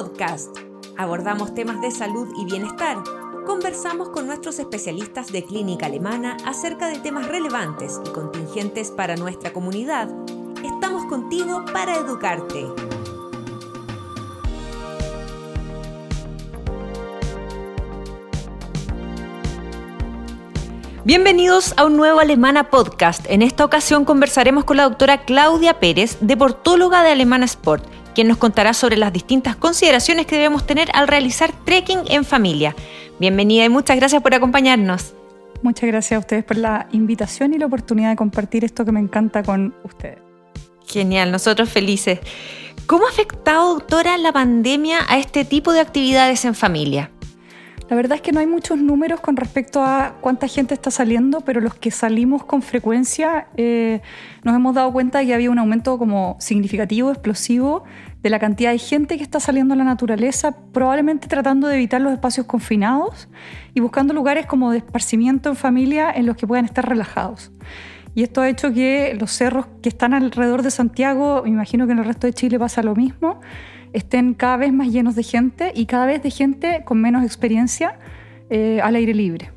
Podcast. Abordamos temas de salud y bienestar. Conversamos con nuestros especialistas de clínica alemana acerca de temas relevantes y contingentes para nuestra comunidad. Estamos contigo para educarte. Bienvenidos a un nuevo Alemana Podcast. En esta ocasión conversaremos con la doctora Claudia Pérez, deportóloga de Alemana Sport, quien nos contará sobre las distintas consideraciones que debemos tener al realizar trekking en familia. Bienvenida y muchas gracias por acompañarnos. Muchas gracias a ustedes por la invitación y la oportunidad de compartir esto que me encanta con ustedes. Genial, nosotros felices. ¿Cómo ha afectado, doctora, la pandemia a este tipo de actividades en familia? La verdad es que no hay muchos números con respecto a cuánta gente está saliendo, pero los que salimos con frecuencia eh, nos hemos dado cuenta de que había un aumento como significativo, explosivo, de la cantidad de gente que está saliendo a la naturaleza, probablemente tratando de evitar los espacios confinados y buscando lugares como de esparcimiento en familia en los que puedan estar relajados. Y esto ha hecho que los cerros que están alrededor de Santiago, me imagino que en el resto de Chile pasa lo mismo, estén cada vez más llenos de gente y cada vez de gente con menos experiencia eh, al aire libre.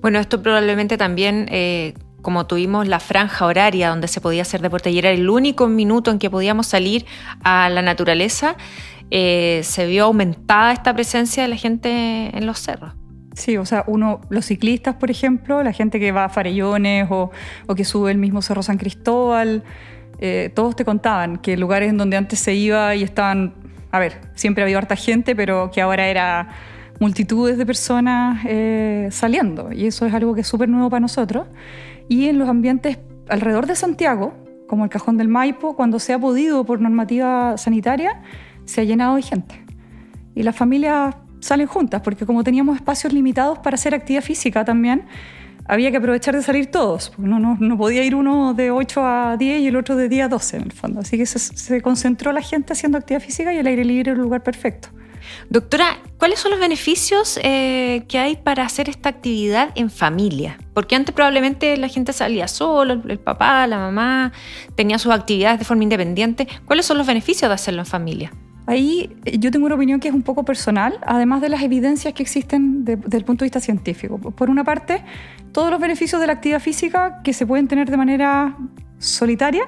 Bueno, esto probablemente también, eh, como tuvimos la franja horaria donde se podía hacer deporte y era el único minuto en que podíamos salir a la naturaleza, eh, se vio aumentada esta presencia de la gente en los cerros. Sí, o sea, uno, los ciclistas, por ejemplo, la gente que va a Farellones o, o que sube el mismo Cerro San Cristóbal, todos te contaban que lugares en donde antes se iba y estaban a ver, siempre ha habido harta gente, pero que ahora era multitudes de personas eh, saliendo. Y eso es algo que es súper nuevo para nosotros. Y en los ambientes alrededor de Santiago, como el Cajón del Maipo, cuando se ha podido por normativa sanitaria, se ha llenado de gente. Y las familias salen juntas, porque como teníamos espacios limitados para hacer actividad física también, había que aprovechar de salir todos. No, no, no, podía ir uno de 8 a 10 y el otro de 10 a 12 en el fondo. Así que se, concentró la gente haciendo actividad física y el aire libre era el lugar perfecto. Doctora, ¿cuáles son los beneficios eh, que hay para hacer esta actividad en familia? Porque antes probablemente la gente salía solo, el papá, la mamá, tenía sus actividades de forma independiente. ¿Cuáles son los beneficios de hacerlo en familia? Ahí eh, yo tengo una opinión que es un poco personal, además de las evidencias que existen desde el punto de vista científico. Por una parte, todos los beneficios de la actividad física que se pueden tener de manera solitaria,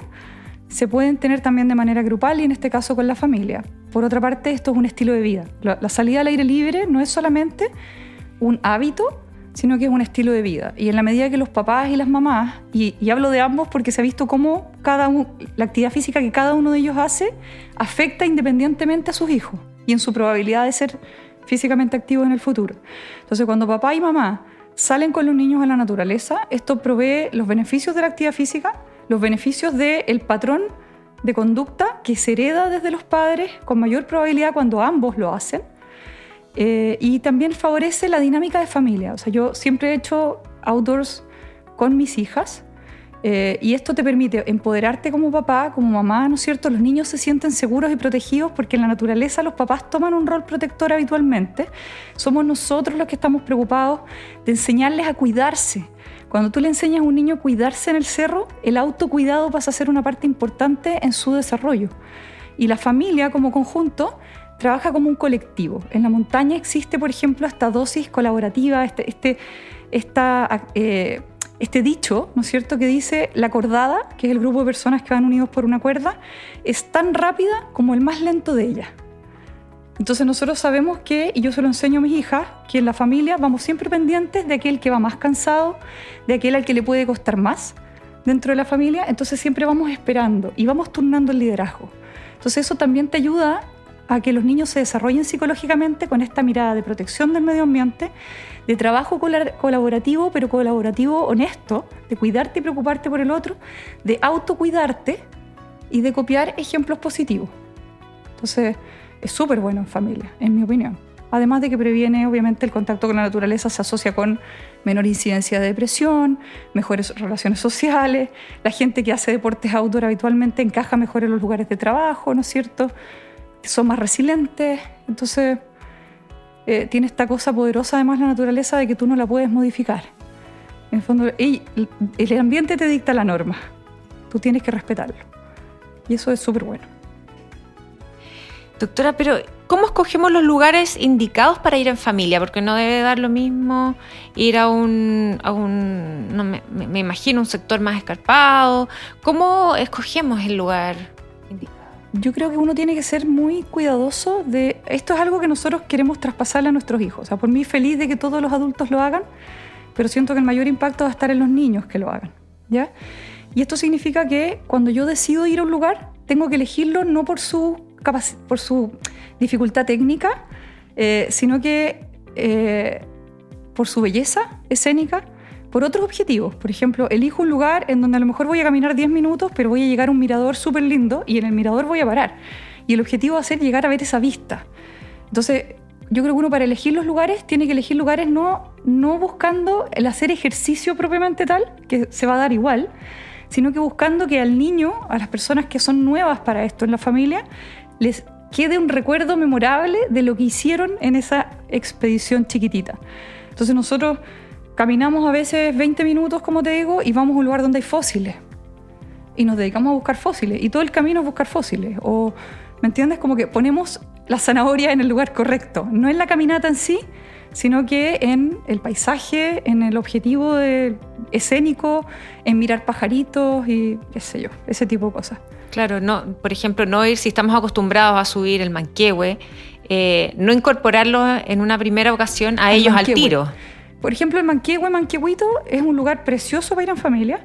se pueden tener también de manera grupal y en este caso con la familia. Por otra parte, esto es un estilo de vida. la salida al aire libre no es solamente un hábito, sino que es un estilo de vida. Y en la medida que los papás y las mamás, y, hablo de ambos porque se ha visto cómo cada la actividad física que cada uno de ellos hace afecta independientemente a sus hijos y en su probabilidad de ser físicamente activos en el futuro. Entonces, cuando papá y mamá salen con los niños a la naturaleza, esto provee los beneficios de la actividad física, los beneficios del patrón de conducta que se hereda desde los padres con mayor probabilidad cuando ambos lo hacen eh, y también favorece la dinámica de familia. O sea, yo siempre he hecho outdoors con mis hijas eh, y esto te permite empoderarte como papá, como mamá, ¿no es cierto? Los niños se sienten seguros y protegidos porque en la naturaleza los papás toman un rol protector habitualmente. Somos nosotros los que estamos preocupados de enseñarles a cuidarse. Cuando tú le enseñas a un niño a cuidarse en el cerro, el autocuidado pasa a ser una parte importante en su desarrollo. Y la familia como conjunto trabaja como un colectivo. En la montaña existe, por ejemplo, esta dosis colaborativa, este, este, eh, este dicho, ¿no es cierto?, que dice la cordada, que es el grupo de personas que van unidos por una cuerda, es tan rápida como el más lento de ella. Entonces nosotros sabemos que, y yo se lo enseño a mis hijas, que en la familia vamos siempre pendientes de aquel que va más cansado, de aquel al que le puede costar más dentro de la familia, entonces siempre vamos esperando y vamos turnando el liderazgo. Entonces eso también te ayuda a que los niños se desarrollen psicológicamente con esta mirada de protección del medio ambiente, de trabajo colaborativo, pero colaborativo honesto, de cuidarte y preocuparte por el otro, de autocuidarte y de copiar ejemplos positivos. Entonces, es súper bueno en familia, en mi opinión. Además de que previene, obviamente, el contacto con la naturaleza se asocia con menor incidencia de depresión, mejores relaciones sociales, la gente que hace deportes outdoor habitualmente encaja mejor en los lugares de trabajo, ¿no es cierto? Son más resilientes. Entonces, eh, tiene esta cosa poderosa además la naturaleza de que tú no la puedes modificar. En el fondo, el ambiente te dicta la norma. Tú tienes que respetarlo. Y eso es súper bueno. Doctora, pero ¿cómo escogemos los lugares indicados para ir en familia? Porque no debe dar lo mismo ir a un, a un no me, me imagino, un sector más escarpado. ¿Cómo escogemos el lugar indicado? Yo creo que uno tiene que ser muy cuidadoso de... Esto es algo que nosotros queremos traspasarle a nuestros hijos. O sea, por mí feliz de que todos los adultos lo hagan, pero siento que el mayor impacto va a estar en los niños que lo hagan. ¿ya? Y esto significa que cuando yo decido ir a un lugar, tengo que elegirlo no por su, por su dificultad técnica, eh, sino que eh, por su belleza escénica, por otros objetivos. Por ejemplo, elijo un lugar en donde a lo mejor voy a caminar 10 minutos, pero voy a llegar a un mirador súper lindo y en el mirador voy a parar. Y el objetivo va a ser llegar a ver esa vista. Entonces, yo creo que uno para elegir los lugares tiene que elegir lugares no, no buscando el hacer ejercicio propiamente tal, que se va a dar igual, sino que buscando que al niño, a las personas que son nuevas para esto en la familia, les quede un recuerdo memorable de lo que hicieron en esa expedición chiquitita. Entonces nosotros caminamos a veces 20 minutos, como te digo, y vamos a un lugar donde hay fósiles. Y nos dedicamos a buscar fósiles. Y todo el camino es buscar fósiles. O, ¿me entiendes? Como que ponemos la zanahoria en el lugar correcto. No en la caminata en sí, sino que en el paisaje, en el objetivo escénico, en mirar pajaritos y qué sé yo, ese tipo de cosas. Claro, no, por ejemplo, no ir si estamos acostumbrados a subir el manquehue, eh, no incorporarlo en una primera ocasión a ellos al tiro. Por ejemplo, el Manquehue, Manquehuito es un lugar precioso para ir en familia,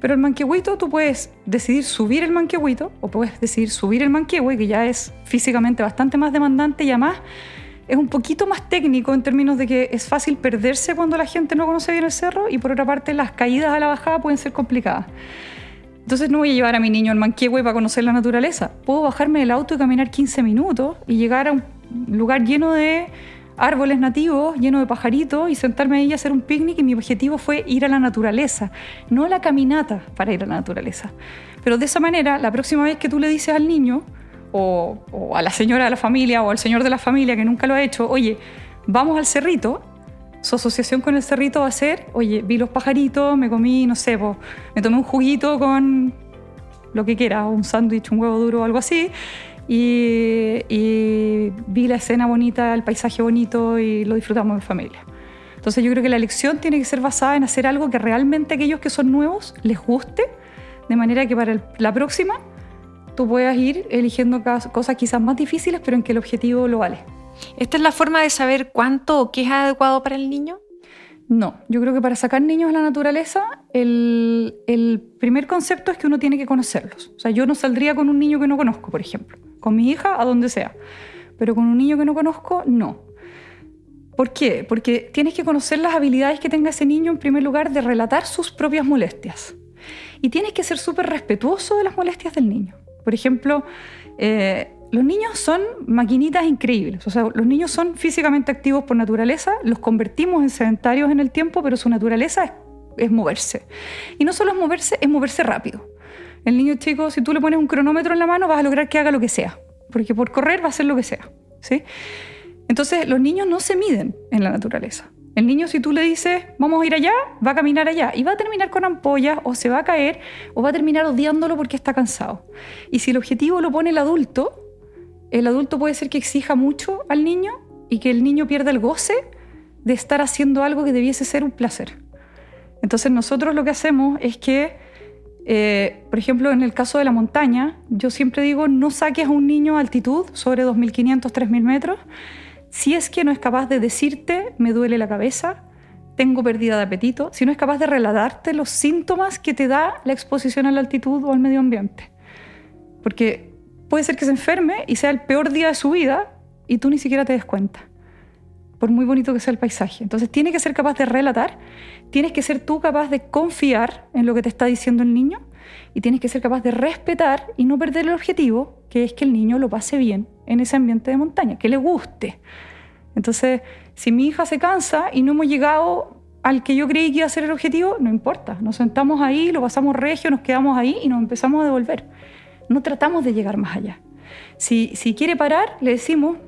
pero el Manquehuito tú puedes decidir subir el Manquehuito o puedes decidir subir el Manquehue, que ya es físicamente bastante más demandante y además es un poquito más técnico en términos de que es fácil perderse cuando la gente no conoce bien el cerro y por otra parte las caídas a la bajada pueden ser complicadas. Entonces no voy a llevar a mi niño al Manquehue para conocer la naturaleza. Puedo bajarme del auto y caminar 15 minutos y llegar a un lugar lleno de árboles nativos llenos de pajaritos y sentarme ahí a hacer un picnic y mi objetivo fue ir a la naturaleza, no la caminata para ir a la naturaleza. Pero de esa manera, la próxima vez que tú le dices al niño o, a la señora de la familia o al señor de la familia que nunca lo ha hecho, oye, vamos al cerrito, su asociación con el cerrito va a ser, oye, vi los pajaritos, me comí, no sé, me tomé un juguito con lo que quiera, un sándwich, un huevo duro o algo así, y, vi la escena bonita, el paisaje bonito y lo disfrutamos en familia. Entonces yo creo que la elección tiene que ser basada en hacer algo que realmente aquellos que son nuevos les guste, de manera que para la próxima tú puedas ir eligiendo cosas quizás más difíciles, pero en que el objetivo lo vale. ¿Esta es la forma de saber cuánto o qué es adecuado para el niño? No, yo creo que para sacar niños a la naturaleza, el, primer concepto es que uno tiene que conocerlos. O sea, yo no saldría con un niño que no conozco, por ejemplo con mi hija a donde sea, pero con un niño que no conozco, no. ¿Por qué? Porque tienes que conocer las habilidades que tenga ese niño en primer lugar de relatar sus propias molestias. Y tienes que ser súper respetuoso de las molestias del niño. Por ejemplo, eh, los niños son maquinitas increíbles. O sea, los niños son físicamente activos por naturaleza, los convertimos en sedentarios en el tiempo, pero su naturaleza es, es moverse. Y no solo es moverse, es moverse rápido. El niño chico, si tú le pones un cronómetro en la mano, vas a lograr que haga lo que sea, porque por correr va a hacer lo que sea. ¿sí? Entonces, los niños no se miden en la naturaleza. El niño, si tú le dices, vamos a ir allá, va a caminar allá y va a terminar con ampollas o se va a caer o va a terminar odiándolo porque está cansado. Y si el objetivo lo pone el adulto, el adulto puede ser que exija mucho al niño y que el niño pierda el goce de estar haciendo algo que debiese ser un placer. Entonces nosotros lo que hacemos es que eh, por ejemplo, en el caso de la montaña, yo siempre digo, no saques a un niño a altitud sobre 2.500, 3.000 metros, si es que no es capaz de decirte, me duele la cabeza, tengo pérdida de apetito, si no es capaz de relatarte los síntomas que te da la exposición a la altitud o al medio ambiente. Porque puede ser que se enferme y sea el peor día de su vida y tú ni siquiera te des cuenta, por muy bonito que sea el paisaje. Entonces tiene que ser capaz de relatar tienes que ser tú capaz de confiar en lo que te está diciendo el niño y tienes que ser capaz de respetar y no perder el objetivo, que es que el niño lo pase bien en ese ambiente de montaña, que le guste. Entonces, si mi hija se cansa y no hemos llegado al que yo creí que iba a ser el objetivo, no importa, nos sentamos ahí, lo pasamos regio, nos quedamos ahí y nos empezamos a devolver. No tratamos de llegar más allá. Si, si quiere parar, le decimos,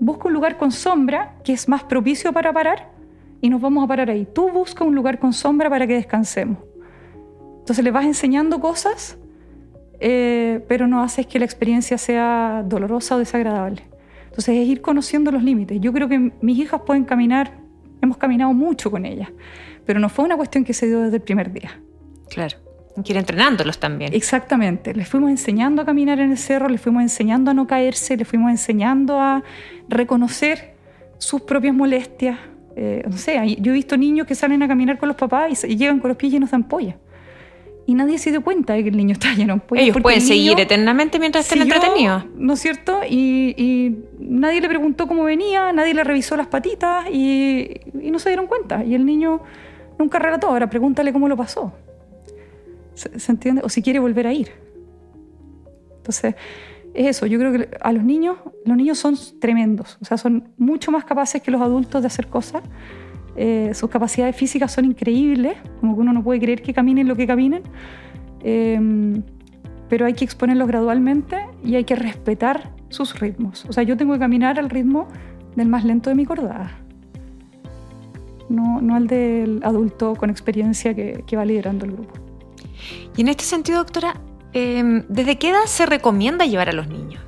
busca un lugar con sombra que es más propicio para parar y nos vamos a parar ahí. Tú busca un lugar con sombra para que descansemos. Entonces le vas enseñando cosas, eh, pero no haces que la experiencia sea dolorosa o desagradable. Entonces es ir conociendo los límites. Yo creo que mis hijas pueden caminar, hemos caminado mucho con ellas, pero no fue una cuestión que se dio desde el primer día. Claro. Que ir entrenándolos también. Exactamente. Les fuimos enseñando a caminar en el cerro, les fuimos enseñando a no caerse, les fuimos enseñando a reconocer sus propias molestias. Eh, no sé, yo he visto niños que salen a caminar con los papás y, llegan con los pies llenos de ampollas y nadie se dio cuenta de que el niño está lleno de ampollas. Ellos pueden seguir eternamente mientras estén entretenidos. ¿No es cierto? Y, nadie le preguntó cómo venía, nadie le revisó las patitas y, y, no se dieron cuenta. Y el niño nunca relató. Ahora pregúntale cómo lo pasó. ¿Se, entiende? O si quiere volver a ir. Entonces, es eso. Yo creo que a los niños, los niños son tremendos. O sea, son mucho más capaces que los adultos de hacer cosas. Eh, sus capacidades físicas son increíbles, como que uno no puede creer que caminen lo que caminen. Em, pero hay que exponerlos gradualmente y hay que respetar sus ritmos. O sea, yo tengo que caminar al ritmo del más lento de mi cordada. No, no al del adulto con experiencia que, que va liderando el grupo. Y en este sentido, doctora, em, ¿desde qué edad se recomienda llevar a los niños?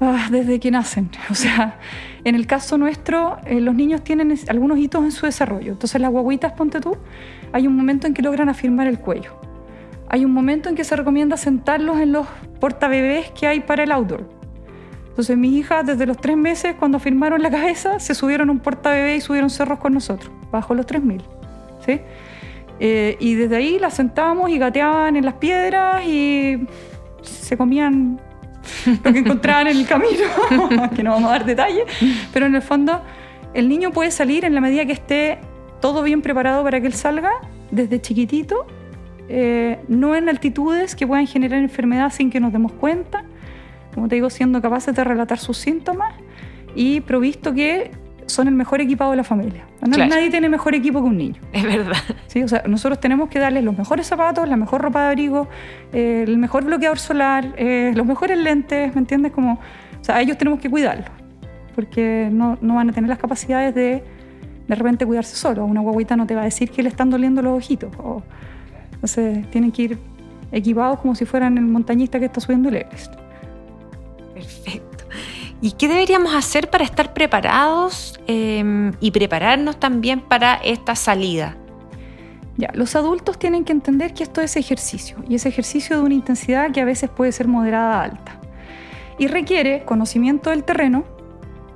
Ah, desde que nacen. O sea, en el caso nuestro, eh, los niños tienen algunos hitos en su desarrollo. Entonces, las guaguitas, ponte tú, hay un momento en que logran afirmar el cuello. Hay un momento en que se recomienda sentarlos en los portabebés que hay para el outdoor. Entonces, mis hijas, desde los tres meses, cuando afirmaron la cabeza, se subieron a un portabebé y subieron cerros con nosotros, bajo los 3000. ¿sí? Eh, y desde ahí las sentábamos y gateaban en las piedras y se comían lo que encontraban en el camino, que no vamos a dar detalles, pero en el fondo el niño puede salir en la medida que esté todo bien preparado para que él salga desde chiquitito, eh, no en altitudes que puedan generar enfermedad sin que nos demos cuenta, como te digo, siendo capaces de relatar sus síntomas y provisto que son el mejor equipado de la familia. Nadie tiene mejor equipo que un niño. Es verdad. ¿Sí? O sea, nosotros tenemos que darles los mejores zapatos, la mejor ropa de abrigo, eh, el mejor bloqueador solar, eh, los mejores lentes, ¿me entiendes? Como, o sea, a ellos tenemos que cuidarlos, porque no, no, van a tener las capacidades de de repente cuidarse solo. Una guaguita no te va a decir que le están doliendo los ojitos. O, entonces, tienen que ir equipados como si fueran el montañista que está subiendo el Everest. Perfecto. ¿Y qué deberíamos hacer para estar preparados em, y prepararnos también para esta salida? Ya, los adultos tienen que entender que esto es ejercicio y es ejercicio de una intensidad que a veces puede ser moderada a alta y requiere conocimiento del terreno,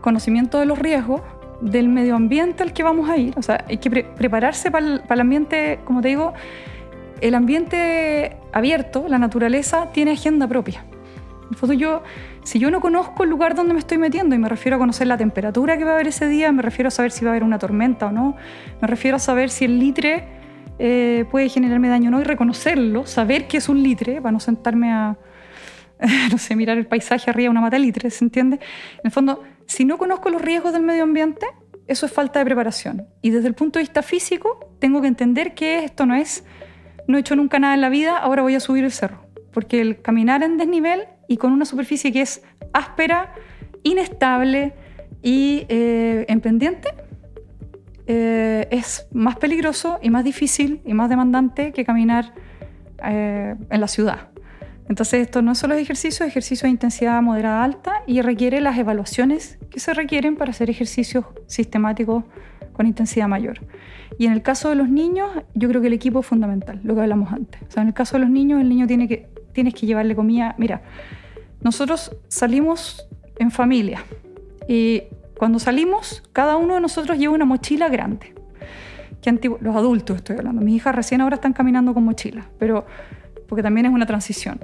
conocimiento de los riesgos, del medio ambiente al que vamos a ir. O sea, hay que prepararse para el, para el ambiente, como te digo, el ambiente abierto, la naturaleza, tiene agenda propia. En yo, si yo no conozco el lugar donde me estoy metiendo, y me refiero a conocer la temperatura que va a haber ese día, me refiero a saber si va a haber una tormenta o no, me refiero a saber si el litre eh, puede generarme daño o no, y reconocerlo, saber que es un litre, para no sentarme a, no sé, mirar el paisaje arriba de una mata litre, ¿se entiende? En el fondo, si no conozco los riesgos del medio ambiente, eso es falta de preparación. Y desde el punto de vista físico, tengo que entender que esto no es, no he hecho nunca nada en la vida, ahora voy a subir el cerro. Porque el caminar en desnivel y con una superficie que es áspera, inestable y eh, en pendiente, eh, es más peligroso y más difícil y más demandante que caminar eh, en la ciudad. Entonces esto no es solo ejercicio, es ejercicio de intensidad moderada alta y requiere las evaluaciones que se requieren para hacer ejercicios sistemáticos con intensidad mayor. Y en el caso de los niños, yo creo que el equipo es fundamental, lo que hablamos antes. O sea, en el caso de los niños, el niño tiene que, tienes que llevarle comida. Mira, nosotros salimos en familia y cuando salimos, cada uno de nosotros lleva una mochila grande. Que los adultos estoy hablando. Mis hijas recién ahora están caminando con mochila, pero porque también es una transición.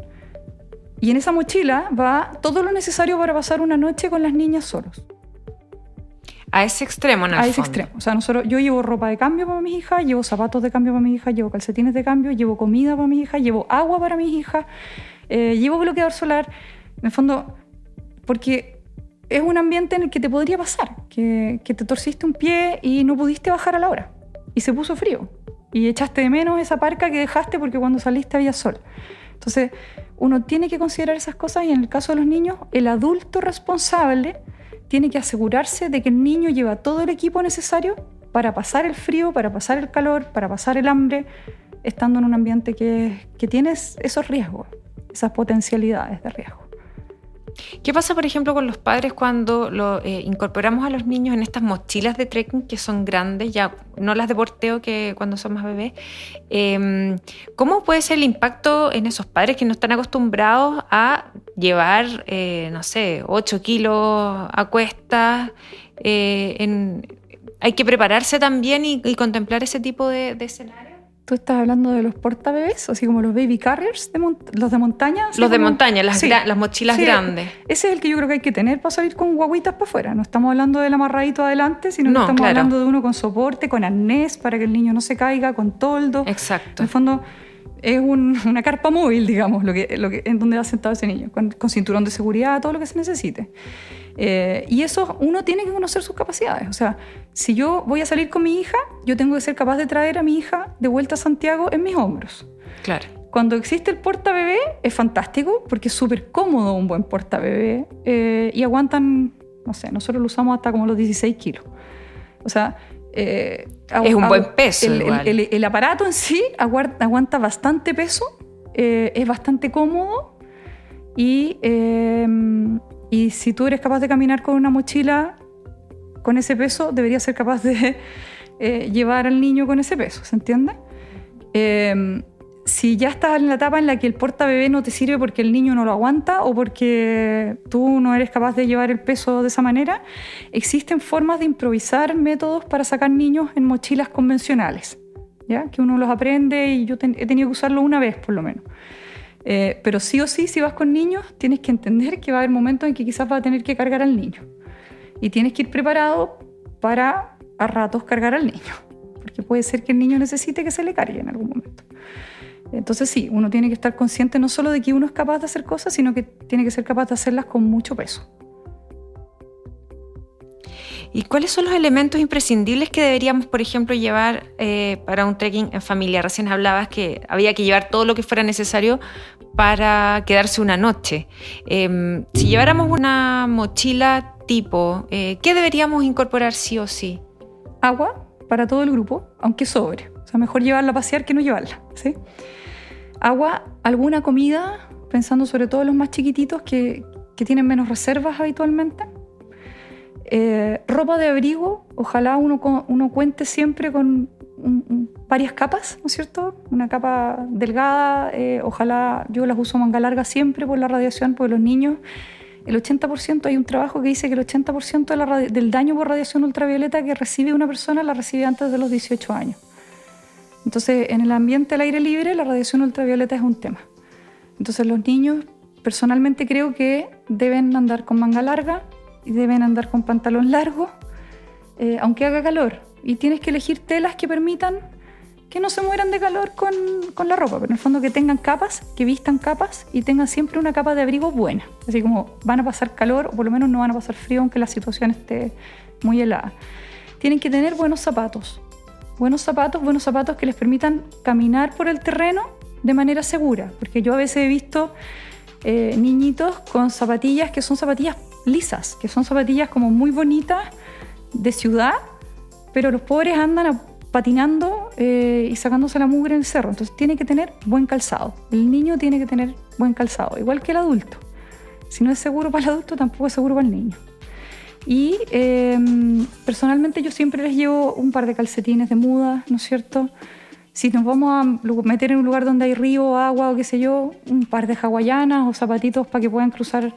Y en esa mochila va todo lo necesario para pasar una noche con las niñas solos. A ese extremo, en A ese extremo. O sea, nosotros, yo llevo ropa de cambio para mis hijas, llevo zapatos de cambio para mis hijas, llevo calcetines de cambio, llevo comida para mis hijas, llevo agua para mis hijas, eh, llevo bloqueador solar. En el fondo, porque es un ambiente en el que te podría pasar, que, te torciste un pie y no pudiste bajar a la hora. Y se puso frío. Y echaste de menos esa parca que dejaste porque cuando saliste había sol. Entonces, uno tiene que considerar esas cosas y en el caso de los niños, el adulto responsable tiene que asegurarse de que el niño lleva todo el equipo necesario para pasar el frío, para pasar el calor, para pasar el hambre, estando en un ambiente que, que tiene esos riesgos, esas potencialidades de riesgo. ¿Qué ¿Qué pasa, por ejemplo, con los padres cuando lo, eh, incorporamos a los niños en estas mochilas de trekking que son grandes, ya no las de porteo que cuando son más bebés? Em, ¿Cómo puede ser el impacto en esos padres que no están acostumbrados a llevar, eh, no sé, 8 kilos a cuestas? Eh, hay que prepararse también y, contemplar ese tipo de, de escenario. Tú estás hablando de los portabebés, así como los baby carriers, de los de montaña. Los de montaña, las, las mochilas grandes. Ese es el que yo creo que hay que tener para salir con guaguitas para afuera. No estamos hablando del amarradito adelante, sino que estamos hablando de uno con soporte, con arnés, para que el niño no se caiga, con toldo. Exacto. En el fondo es una carpa móvil, digamos, lo que, lo que, en donde va sentado ese niño, con, con cinturón de seguridad, todo lo que se necesite. Eh, y eso uno tiene que conocer sus capacidades. O sea, si yo voy a salir con mi hija, yo tengo que ser capaz de traer a mi hija de vuelta a Santiago en mis hombros. Claro. Cuando existe el porta bebé es fantástico porque es súper cómodo un buen porta bebé eh, y aguantan, no sé, nosotros lo usamos hasta como los 16 kilos. O sea, eh, es un buen peso. El, el, aparato en sí aguanta, bastante peso, es bastante cómodo y y si tú eres capaz de caminar con una mochila con ese peso, deberías ser capaz de eh, llevar al niño con ese peso, ¿se entiende? Em, si ya estás en la etapa en la que el porta bebé no te sirve porque el niño no lo aguanta o porque tú no eres capaz de llevar el peso de esa manera, existen formas de improvisar métodos para sacar niños en mochilas convencionales, ¿ya? que uno los aprende y yo he tenido que usarlo una vez por lo menos. Eh, pero sí o sí, si vas con niños, tienes que entender que va a haber momentos en que quizás va a tener que cargar al niño. Y tienes que ir preparado para a ratos cargar al niño. Porque puede ser que el niño necesite que se le cargue en algún momento. Entonces sí, uno tiene que estar consciente no solo de que uno es capaz de hacer cosas, sino que tiene que ser capaz de hacerlas con mucho peso. ¿Y cuáles son los elementos imprescindibles que deberíamos, por ejemplo, llevar eh, para un trekking en familia? Recién hablabas que había que llevar todo lo que fuera necesario para quedarse una noche. Em, si lleváramos una mochila tipo, eh, ¿qué deberíamos incorporar sí o sí? Agua para todo el grupo, aunque sobre. O sea, mejor llevarla a pasear que no llevarla. ¿sí? Agua, alguna comida, pensando sobre todo en los más chiquititos que, que tienen menos reservas habitualmente eh, ropa de abrigo, ojalá uno, uno cuente siempre con varias capas, ¿no es cierto? Una capa delgada, eh, ojalá yo las uso manga larga siempre por la radiación, porque los niños, el 80%, hay un trabajo que dice que el 80% del daño por radiación ultravioleta que recibe una persona la recibe antes de los 18 años. Entonces, en el ambiente al aire libre, la radiación ultravioleta es un tema. Entonces, los niños, personalmente creo que deben andar con manga larga, y deben andar con pantalón largo, eh, aunque haga calor. Y tienes que elegir telas que permitan que no se mueran de calor con, con, la ropa, pero en el fondo que tengan capas, que vistan capas y tengan siempre una capa de abrigo buena. Así como van a pasar calor o por lo menos no van a pasar frío aunque la situación esté muy helada. Tienen que tener buenos zapatos. Buenos zapatos, buenos zapatos que les permitan caminar por el terreno de manera segura. Porque yo a veces he visto eh, niñitos con zapatillas que son zapatillas lisas, que son zapatillas como muy bonitas de ciudad, pero los pobres andan patinando eh, y sacándose la mugre en el cerro. Entonces tiene que tener buen calzado. El niño tiene que tener buen calzado, igual que el adulto. Si no es seguro para el adulto, tampoco es seguro para el niño. Y em, personalmente yo siempre les llevo un par de calcetines de muda, ¿no es cierto? Si nos vamos a meter en un lugar donde hay río, agua o qué sé yo, un par de hawaianas o zapatitos para que puedan cruzar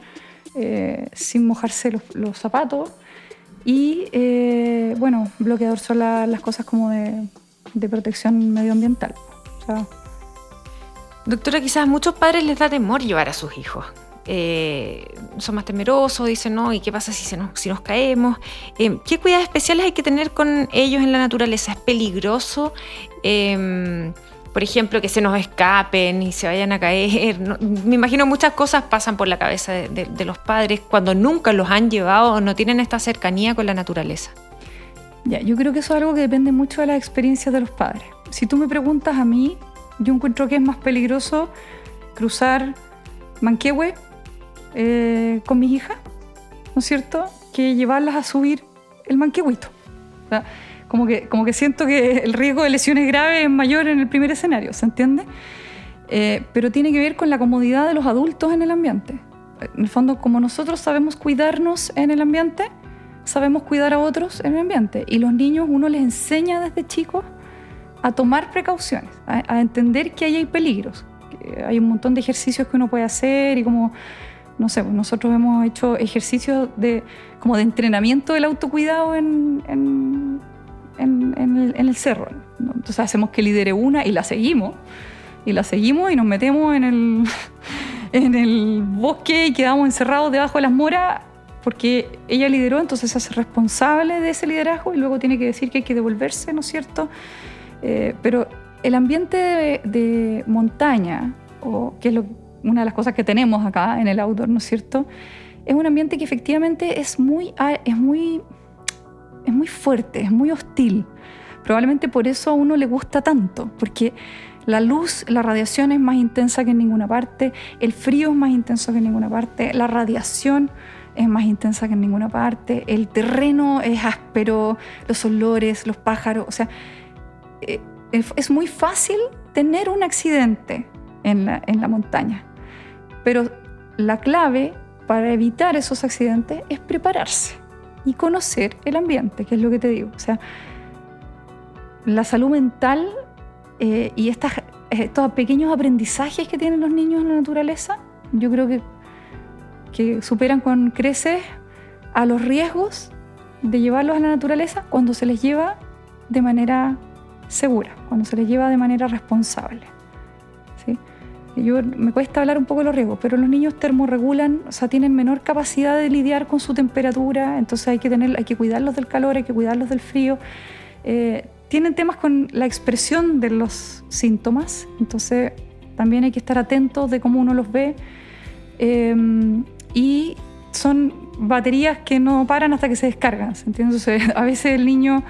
eh, sin mojarse los, zapatos. Y eh, bueno, bloqueador son las cosas como de, protección medioambiental. Doctora, quizás a muchos padres les da temor llevar a sus hijos. Eh, son más temerosos, dicen, no, ¿y qué pasa si, se nos, si nos caemos? ¿Qué cuidados especiales hay que tener con ellos en la naturaleza? ¿Es peligroso? Por ejemplo, que se nos escapen y se vayan a caer. me imagino muchas cosas pasan por la cabeza de, los padres cuando nunca los han llevado o no tienen esta cercanía con la naturaleza. Ya, yo creo que eso es algo que depende mucho de las experiencias de los padres. Si tú me preguntas a mí, yo encuentro que es más peligroso cruzar Manquehue eh, con mis hijas, ¿no es cierto?, que llevarlas a subir el Manquehuito. O como que, como que siento que el riesgo de lesiones graves es mayor en el primer escenario, ¿se entiende? Eh, pero tiene que ver con la comodidad de los adultos en el ambiente. en el fondo, como nosotros sabemos cuidarnos en el ambiente, sabemos cuidar a otros en el ambiente. Y los niños uno les enseña desde chicos a tomar precauciones, a, entender que ahí hay peligros. Hay un montón de ejercicios que uno puede hacer y como, no sé, pues nosotros hemos hecho ejercicios de, como de entrenamiento del autocuidado en, en, en, el, cerro. Entonces hacemos que lidere una y la seguimos. Y la seguimos y nos metemos en el, en el bosque y quedamos encerrados debajo de las moras porque ella lideró, entonces se hace responsable de ese liderazgo y luego tiene que decir que hay que devolverse, ¿no es cierto? Eh, pero el ambiente de, montaña, o que es una de las cosas que tenemos acá en el outdoor, ¿no es cierto? Es un ambiente que efectivamente es muy, ah, es muy, es muy fuerte, es muy hostil. Probablemente por eso a uno le gusta tanto, porque la luz, la radiación es más intensa que en ninguna parte, el frío es más intenso que en ninguna parte, la radiación es más intensa que en ninguna parte, el terreno es áspero, los olores, los pájaros, o sea, eh, es muy fácil tener un accidente en la, en la montaña, pero la clave para evitar esos accidentes es prepararse y conocer el ambiente, que es lo que te digo. O sea, la salud mental eh, y estas, estos pequeños aprendizajes que tienen los niños en la naturaleza, yo creo que que superan con creces a los riesgos de llevarlos a la naturaleza cuando se les lleva de manera segura, cuando se les lleva de manera responsable. ¿sí? Yo, me cuesta hablar un poco de los riesgos, pero los niños termorregulan, o sea, tienen menor capacidad de lidiar con su temperatura, entonces hay que, tener, hay que cuidarlos del calor, hay que cuidarlos del frío. Eh, tienen temas con la expresión de los síntomas, entonces también hay que estar atentos de cómo uno los ve. Eh, y son baterías que no paran hasta que se descargan. ¿entiendes? a veces el niño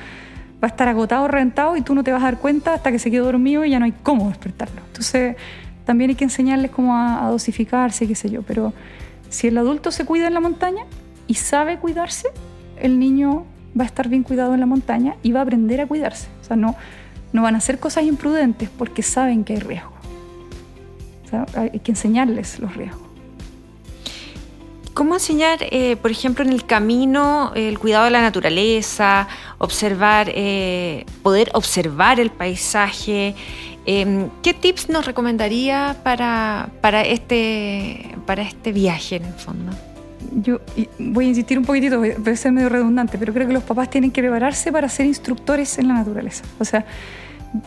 va a estar agotado, reventado y tú no te vas a dar cuenta hasta que se quedó dormido y ya no hay cómo despertarlo. Entonces también hay que enseñarles cómo a, dosificarse, qué sé yo. Pero si el adulto se cuida en la montaña y sabe cuidarse, el niño va a estar bien cuidado en la montaña y va a aprender a cuidarse. O sea, no, no van a hacer cosas imprudentes porque saben que hay riesgo. O hay que enseñarles los riesgos. ¿Cómo enseñar, eh, por ejemplo, en el camino el cuidado de la naturaleza, observar, eh, poder observar el paisaje? Em, ¿Qué tips nos recomendaría para, para, este, para este viaje en el fondo? Yo voy a insistir un poquitito, voy a ser medio redundante, pero creo que los papás tienen que prepararse para ser instructores en la naturaleza. O sea,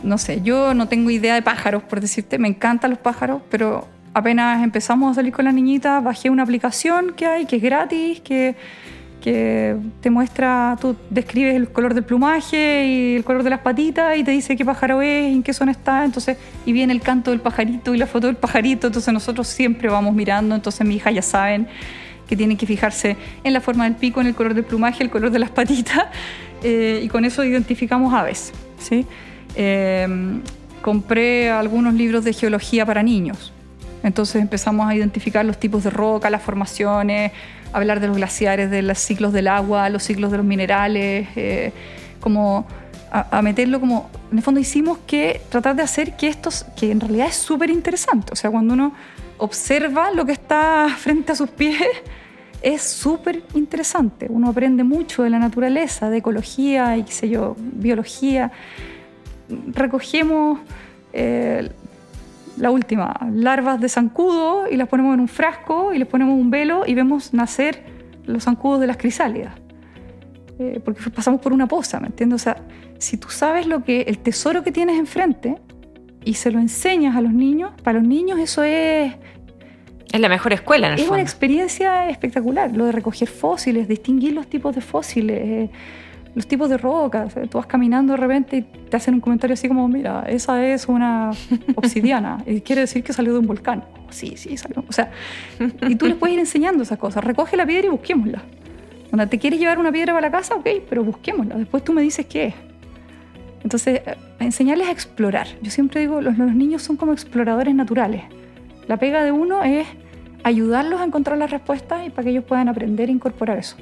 no sé, yo no tengo idea de pájaros, por decirte, me encantan los pájaros, pero apenas empezamos a salir con la niñita, bajé una aplicación que hay, que es gratis, que, que te muestra, tú describes el color del plumaje y el color de las patitas y te dice qué pájaro es, en qué zona está, entonces, y viene el canto del pajarito y la foto del pajarito, entonces nosotros siempre vamos mirando, entonces mi hija ya saben que tienen que fijarse en la forma del pico, en el color del plumaje, el color de las patitas, eh, y con eso identificamos aves. ¿sí? Eh, compré algunos libros de geología para niños, entonces empezamos a identificar los tipos de roca, las formaciones, hablar de los glaciares, de los ciclos del agua, los ciclos de los minerales, eh, como a, meterlo como, en el fondo hicimos que tratar de hacer que esto, que en realidad es súper interesante, o sea, cuando uno observa lo que está frente a sus pies, es súper interesante. Uno aprende mucho de la naturaleza, de ecología y qué sé yo, biología. Recogemos eh, la última, larvas de zancudo y las ponemos en un frasco y les ponemos un velo y vemos nacer los zancudos de las crisálidas. Eh, porque pasamos por una poza, ¿me entiendes? O sea, si tú sabes lo que, el tesoro que tienes enfrente y se lo enseñas a los niños, para los niños eso es... Es la mejor escuela, en el Es una experiencia espectacular, lo de recoger fósiles, distinguir los tipos de fósiles. Eh, los tipos de rocas. Tú vas caminando de repente y te hacen un comentario así como, mira, esa es una obsidiana. y quiere decir que salió de un volcán. Sí, sí, salió. O sea, y tú les puedes ir enseñando esas cosas. Recoge la piedra y busquémosla. Cuando te quieres llevar una piedra para la casa, ok, pero busquémosla. Después tú me dices qué es. Entonces, eh, enseñarles a explorar. Yo siempre digo, los, los niños son como exploradores naturales. La pega de uno es ayudarlos a encontrar las respuestas y para que ellos puedan aprender e incorporar eso.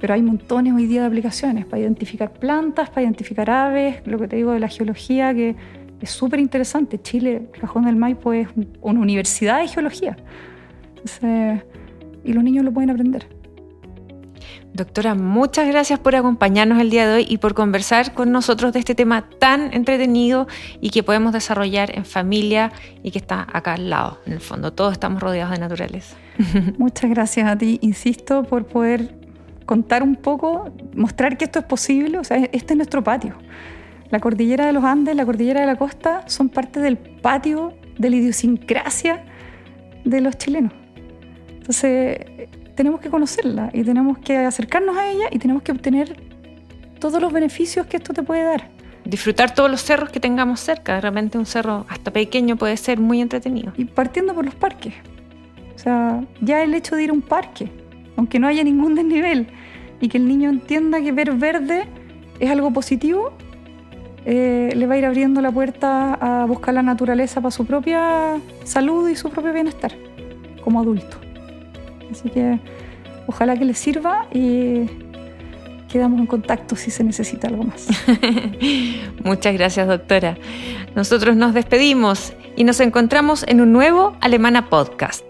Pero hay montones hoy día de aplicaciones para identificar plantas, para identificar aves, lo que te digo de la geología, que es súper interesante. Chile, Cajón del Maipo, es una universidad de geología. y los niños lo pueden aprender. Doctora, muchas gracias por acompañarnos el día de hoy y por conversar con nosotros de este tema tan entretenido y que podemos desarrollar en familia y que está acá al lado, en el fondo. Todos estamos rodeados de naturaleza. Muchas gracias a ti, insisto, por poder contar un poco, mostrar que esto es posible. O sea, este es nuestro patio. La cordillera de los Andes, la cordillera de la costa son parte del patio de la idiosincrasia de los chilenos. Entonces, tenemos que conocerla y tenemos que acercarnos a ella y tenemos que obtener todos los beneficios que esto te puede dar. Disfrutar todos los cerros que tengamos cerca. De repente un cerro hasta pequeño puede ser muy entretenido. Y partiendo por los parques. O sea, ya el hecho de ir a un parque, aunque no haya ningún desnivel, y que el niño entienda que ver verde es algo positivo, eh, le va a ir abriendo la puerta a buscar la naturaleza para su propia salud y su propio bienestar como adulto. Así que ojalá que les sirva y quedamos en contacto si se necesita algo más. Muchas gracias, doctora. Nosotros nos despedimos y nos encontramos en un nuevo Alemana Podcast.